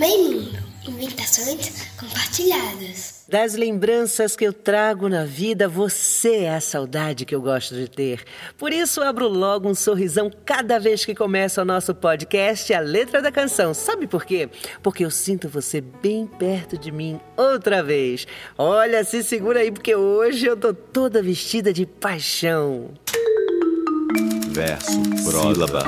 Meio Mundo Inventações compartilhadas. Das lembranças que eu trago na vida, você é a saudade que eu gosto de ter. Por isso, abro logo um sorrisão cada vez que começa o nosso podcast A Letra da Canção. Sabe por quê? Porque eu sinto você bem perto de mim outra vez. Olha, se segura aí, porque hoje eu tô toda vestida de paixão verso, sílaba,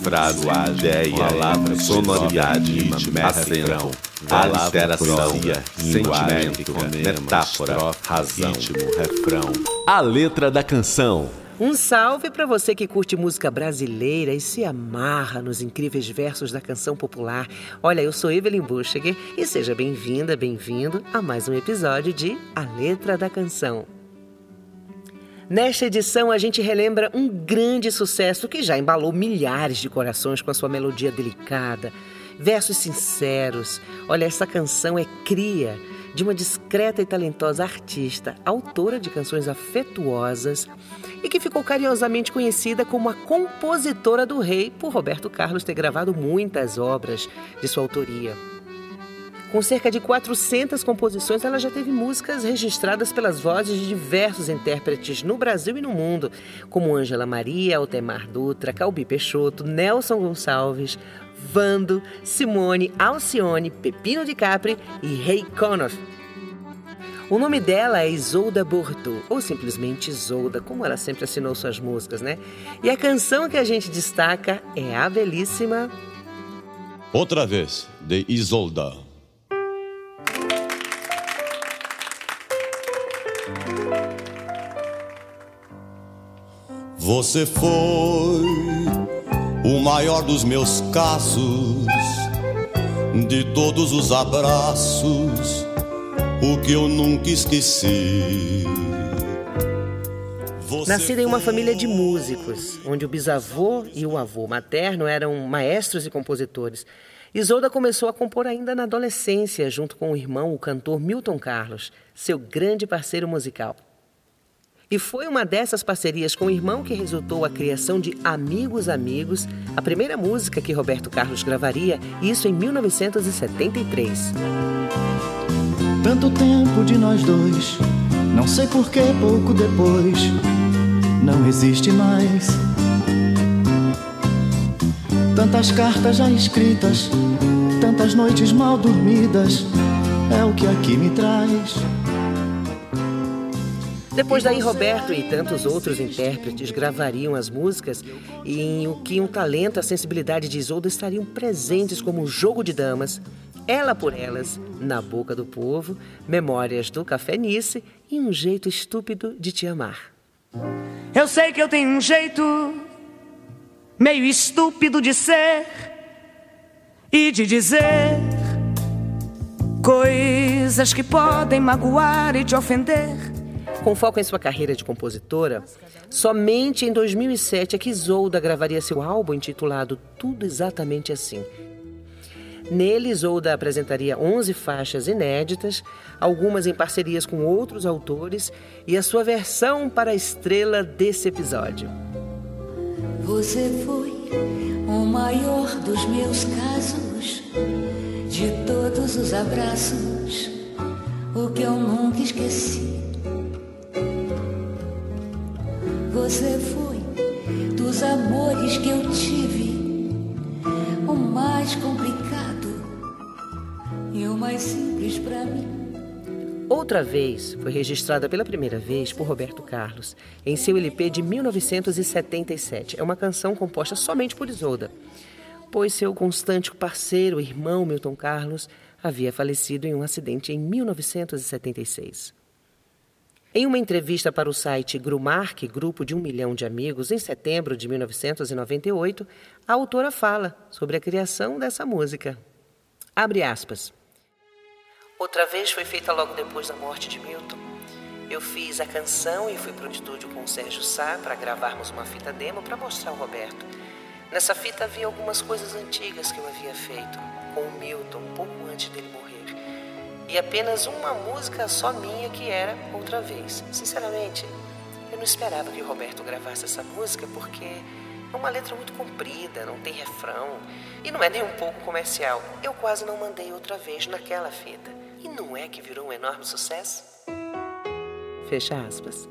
frase, ideia, palavra, sonoridade, ritmo, acento, aliteração, sentimento, metáfora, razão, ritmo, refrão. A letra da canção. Um salve para você que curte música brasileira e se amarra nos incríveis versos da canção popular. Olha, eu sou Evelyn Bucheger e seja bem-vinda, bem-vindo a mais um episódio de A Letra da Canção. Nesta edição, a gente relembra um grande sucesso que já embalou milhares de corações com a sua melodia delicada, versos sinceros. Olha, essa canção é cria de uma discreta e talentosa artista, autora de canções afetuosas e que ficou carinhosamente conhecida como a compositora do rei por Roberto Carlos ter gravado muitas obras de sua autoria. Com cerca de 400 composições, ela já teve músicas registradas pelas vozes de diversos intérpretes no Brasil e no mundo, como Ângela Maria, Altemar Dutra, Calbi Peixoto, Nelson Gonçalves, Vando, Simone, Alcione, Pepino de Capri e Ray Conniff. O nome dela é Isolda Bordeaux, ou simplesmente Isolda, como ela sempre assinou suas músicas, né? E a canção que a gente destaca é a belíssima Outra vez, de Isolda. Você foi o maior dos meus casos, de todos os abraços, o que eu nunca esqueci. Você Nascida em uma família de músicos, onde o bisavô e o avô materno eram maestros e compositores, Isolda começou a compor ainda na adolescência, junto com o irmão, o cantor Milton Carlos, seu grande parceiro musical. E foi uma dessas parcerias com o irmão que resultou a criação de Amigos Amigos, a primeira música que Roberto Carlos gravaria, isso em 1973. Tanto tempo de nós dois, não sei por que pouco depois, não existe mais. Tantas cartas já escritas, tantas noites mal dormidas, é o que aqui me traz. Depois daí, Roberto e tantos outros intérpretes gravariam as músicas em o que um talento e a sensibilidade de Isolda estariam presentes como Jogo de Damas, Ela por Elas, Na Boca do Povo, Memórias do Café Nice e Um Jeito Estúpido de Te Amar. Eu sei que eu tenho um jeito meio estúpido de ser e de dizer coisas que podem magoar e te ofender. Com foco em sua carreira de compositora, somente em 2007 é que Isolda gravaria seu álbum intitulado Tudo Exatamente Assim. Nele, Isolda apresentaria 11 faixas inéditas, algumas em parcerias com outros autores, e a sua versão para a estrela desse episódio. Você foi o maior dos meus casos, de todos os abraços, o que eu nunca esqueci Você foi dos amores que eu tive, o mais complicado e o mais simples para mim. Outra vez foi registrada pela primeira vez por Roberto Carlos em seu LP de 1977. É uma canção composta somente por Isolda, pois seu constante parceiro, irmão Milton Carlos, havia falecido em um acidente em 1976. Em uma entrevista para o site Grumark, grupo de um milhão de amigos, em setembro de 1998, a autora fala sobre a criação dessa música. Abre aspas. Outra vez foi feita logo depois da morte de Milton. Eu fiz a canção e fui para o estúdio com o Sérgio Sá para gravarmos uma fita demo para mostrar ao Roberto. Nessa fita havia algumas coisas antigas que eu havia feito com o Milton pouco antes dele morrer e apenas uma música só minha que era Outra Vez. Sinceramente, eu não esperava que o Roberto gravasse essa música porque É uma letra muito comprida, não tem refrão e não é nem um pouco comercial. Eu quase não mandei outra vez naquela fita. E não é que virou um enorme sucesso? Fecha aspas.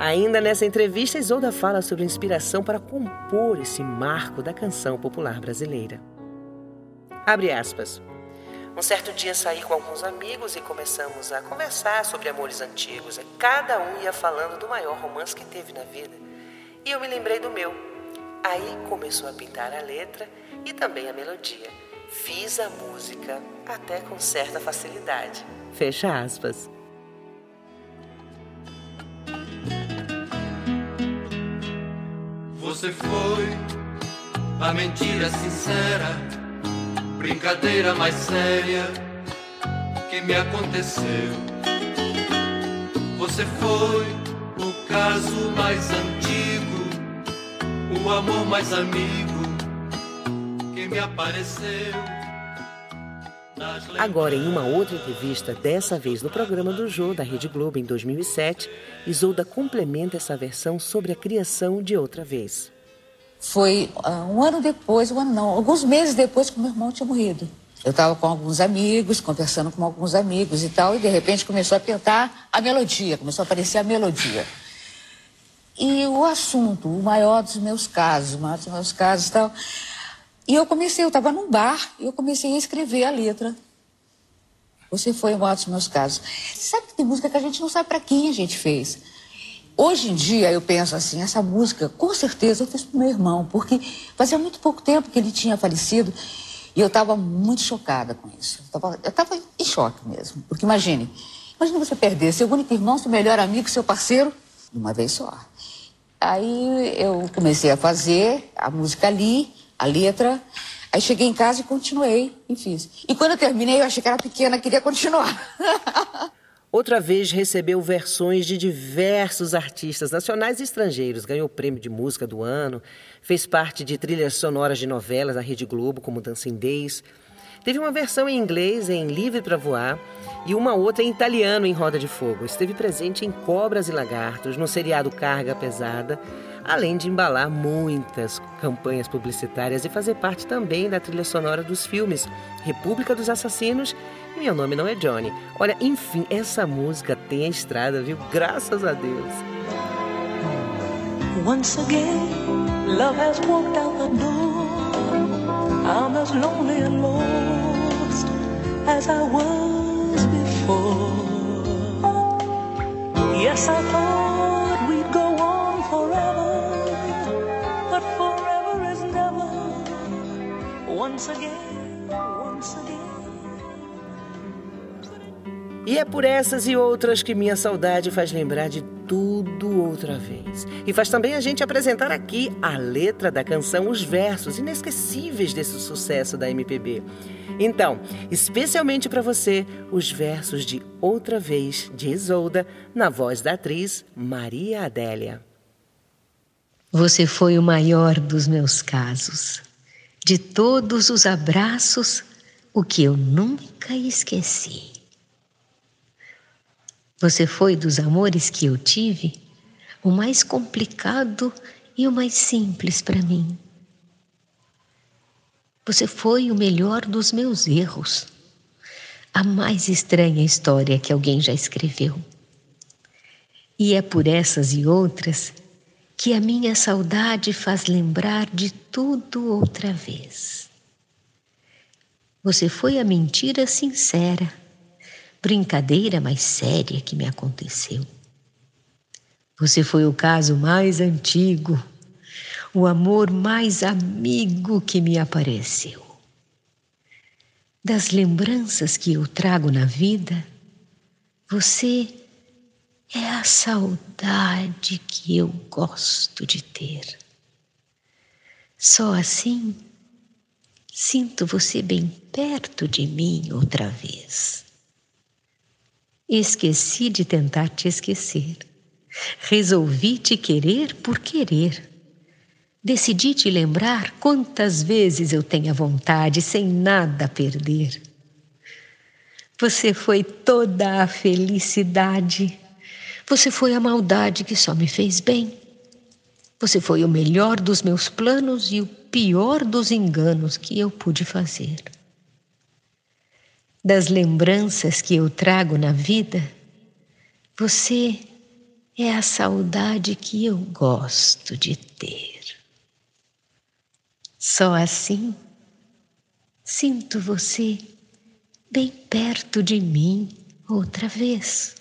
Ainda nessa entrevista, Isolda fala sobre a inspiração para compor esse marco da canção popular brasileira. Abre aspas. Um certo dia saí com alguns amigos e começamos a conversar sobre amores antigos. Cada um ia falando do maior romance que teve na vida. E eu me lembrei do meu. Aí começou a pintar a letra e também a melodia. Fiz a música até com certa facilidade. Fecha aspas. Você foi a mentira sincera, brincadeira mais séria que me aconteceu. Você foi o caso mais antigo, o amor mais amigo que me apareceu. Agora, em uma outra entrevista, dessa vez no programa do Jô da Rede Globo em 2007, Isolda complementa essa versão sobre a criação de outra vez. Foi uh, um ano depois, um ano não, alguns meses depois que meu irmão tinha morrido. Eu estava com alguns amigos, conversando com alguns amigos e tal, e de repente começou a pintar a melodia, começou a aparecer a melodia. E o assunto, o maior dos meus casos, o maior dos meus casos e tal, e eu comecei, eu estava num bar, e eu comecei a escrever a letra. Você foi um dos meus casos. Sabe que tem música que a gente não sabe para quem a gente fez. Hoje em dia eu penso assim, essa música, com certeza eu fiz pro meu irmão, porque fazia muito pouco tempo que ele tinha falecido e eu estava muito chocada com isso. Eu estava em choque mesmo, porque imagine, imagine você perder seu único irmão, seu melhor amigo, seu parceiro, de uma vez só. Aí eu comecei a fazer a música ali, a letra. Aí cheguei em casa e continuei e fiz. E quando eu terminei, eu achei que era pequena, queria continuar. Outra vez recebeu versões de diversos artistas nacionais e estrangeiros, ganhou o prêmio de música do ano, fez parte de trilhas sonoras de novelas da Rede Globo, como Dancing Days. Teve uma versão em inglês em Livre para Voar e uma outra em italiano em Roda de Fogo. Esteve presente em Cobras e Lagartos, no seriado Carga Pesada, além de embalar muitas campanhas publicitárias e fazer parte também da trilha sonora dos filmes República dos Assassinos e Meu Nome Não é Johnny. Olha, enfim, essa música tem a estrada, viu? Graças a Deus. Once again, love has walked out the door. I'm as lonely and as I was before. Yes, I thought we'd go on forever, but forever is never. Once again, once again. E é por essas e outras que minha saudade faz lembrar de tudo outra vez. E faz também a gente apresentar aqui a letra da canção, os versos inesquecíveis desse sucesso da MPB. Então, especialmente para você, os versos de Outra Vez de Isolda, na voz da atriz Maria Adélia. Você foi o maior dos meus casos. De todos os abraços, o que eu nunca esqueci. Você foi dos amores que eu tive o mais complicado e o mais simples para mim. Você foi o melhor dos meus erros, a mais estranha história que alguém já escreveu. E é por essas e outras que a minha saudade faz lembrar de tudo outra vez. Você foi a mentira sincera brincadeira mais séria que me aconteceu. Você foi o caso mais antigo, o amor mais amigo que me apareceu. Das lembranças que eu trago na vida, você é a saudade que eu gosto de ter. Só assim sinto você bem perto de mim outra vez. Esqueci de tentar te esquecer. Resolvi te querer por querer. Decidi te lembrar quantas vezes eu tenho vontade sem nada a perder. Você foi toda a felicidade. Você foi a maldade que só me fez bem. Você foi o melhor dos meus planos e o pior dos enganos que eu pude fazer. Das lembranças que eu trago na vida, você é a saudade que eu gosto de ter. Só assim sinto você bem perto de mim outra vez.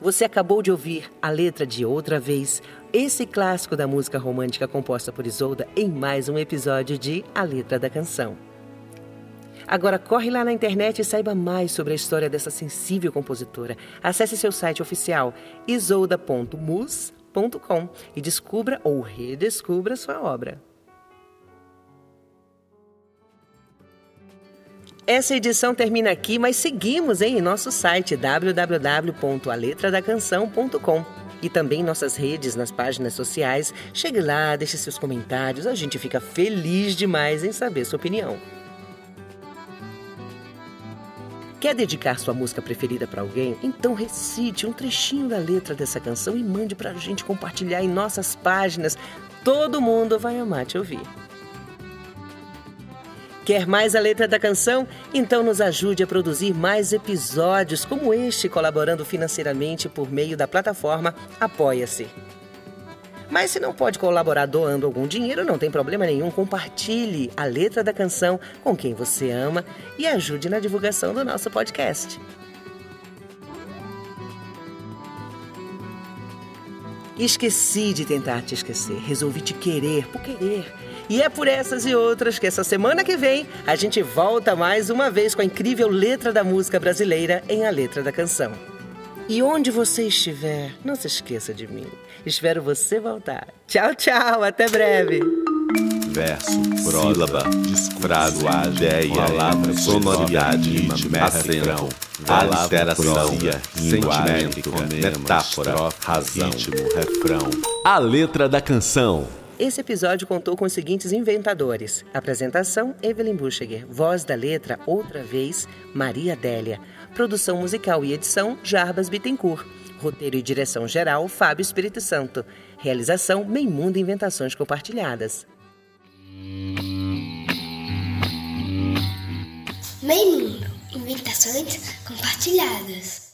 Você acabou de ouvir a letra de Outra Vez, esse clássico da música romântica composta por Isolda, em mais um episódio de A Letra da Canção. Agora corre lá na internet e saiba mais sobre a história dessa sensível compositora. Acesse seu site oficial isolda.mus.com e descubra ou redescubra sua obra. Essa edição termina aqui, mas seguimos em nosso site www.aletradacanção.com e também nossas redes nas páginas sociais. Chegue lá, deixe seus comentários, a gente fica feliz demais em saber sua opinião. Quer dedicar sua música preferida para alguém? Então recite um trechinho da letra dessa canção e mande para a gente compartilhar em nossas páginas. Todo mundo vai amar te ouvir. Quer mais a letra da canção? Então nos ajude a produzir mais episódios como este, colaborando financeiramente por meio da plataforma Apoia-se. Mas se não pode colaborar doando algum dinheiro, não tem problema nenhum. Compartilhe a letra da canção com quem você ama e ajude na divulgação do nosso podcast. Esqueci de tentar te esquecer, resolvi te querer por querer. E é por essas e outras que essa semana que vem a gente volta mais uma vez com a incrível letra da música brasileira em A Letra da Canção. E onde você estiver, não se esqueça de mim. Espero você voltar. Tchau, tchau, até breve. Verso, sílaba, frase, ideia, palavra, sonoridade, acento, aliteração, sentimento, metáfora, razão, ritmo, refrão. A letra da canção. Esse episódio contou com os seguintes inventadores. Apresentação, Evelyn Bucheger. Voz da letra, outra vez, Maria Adélia. Produção musical e edição, Jarbas Bittencourt. Roteiro e direção geral, Fábio Espírito Santo. Realização, Meimundo Inventações Compartilhadas. Meimundo Inventações Compartilhadas.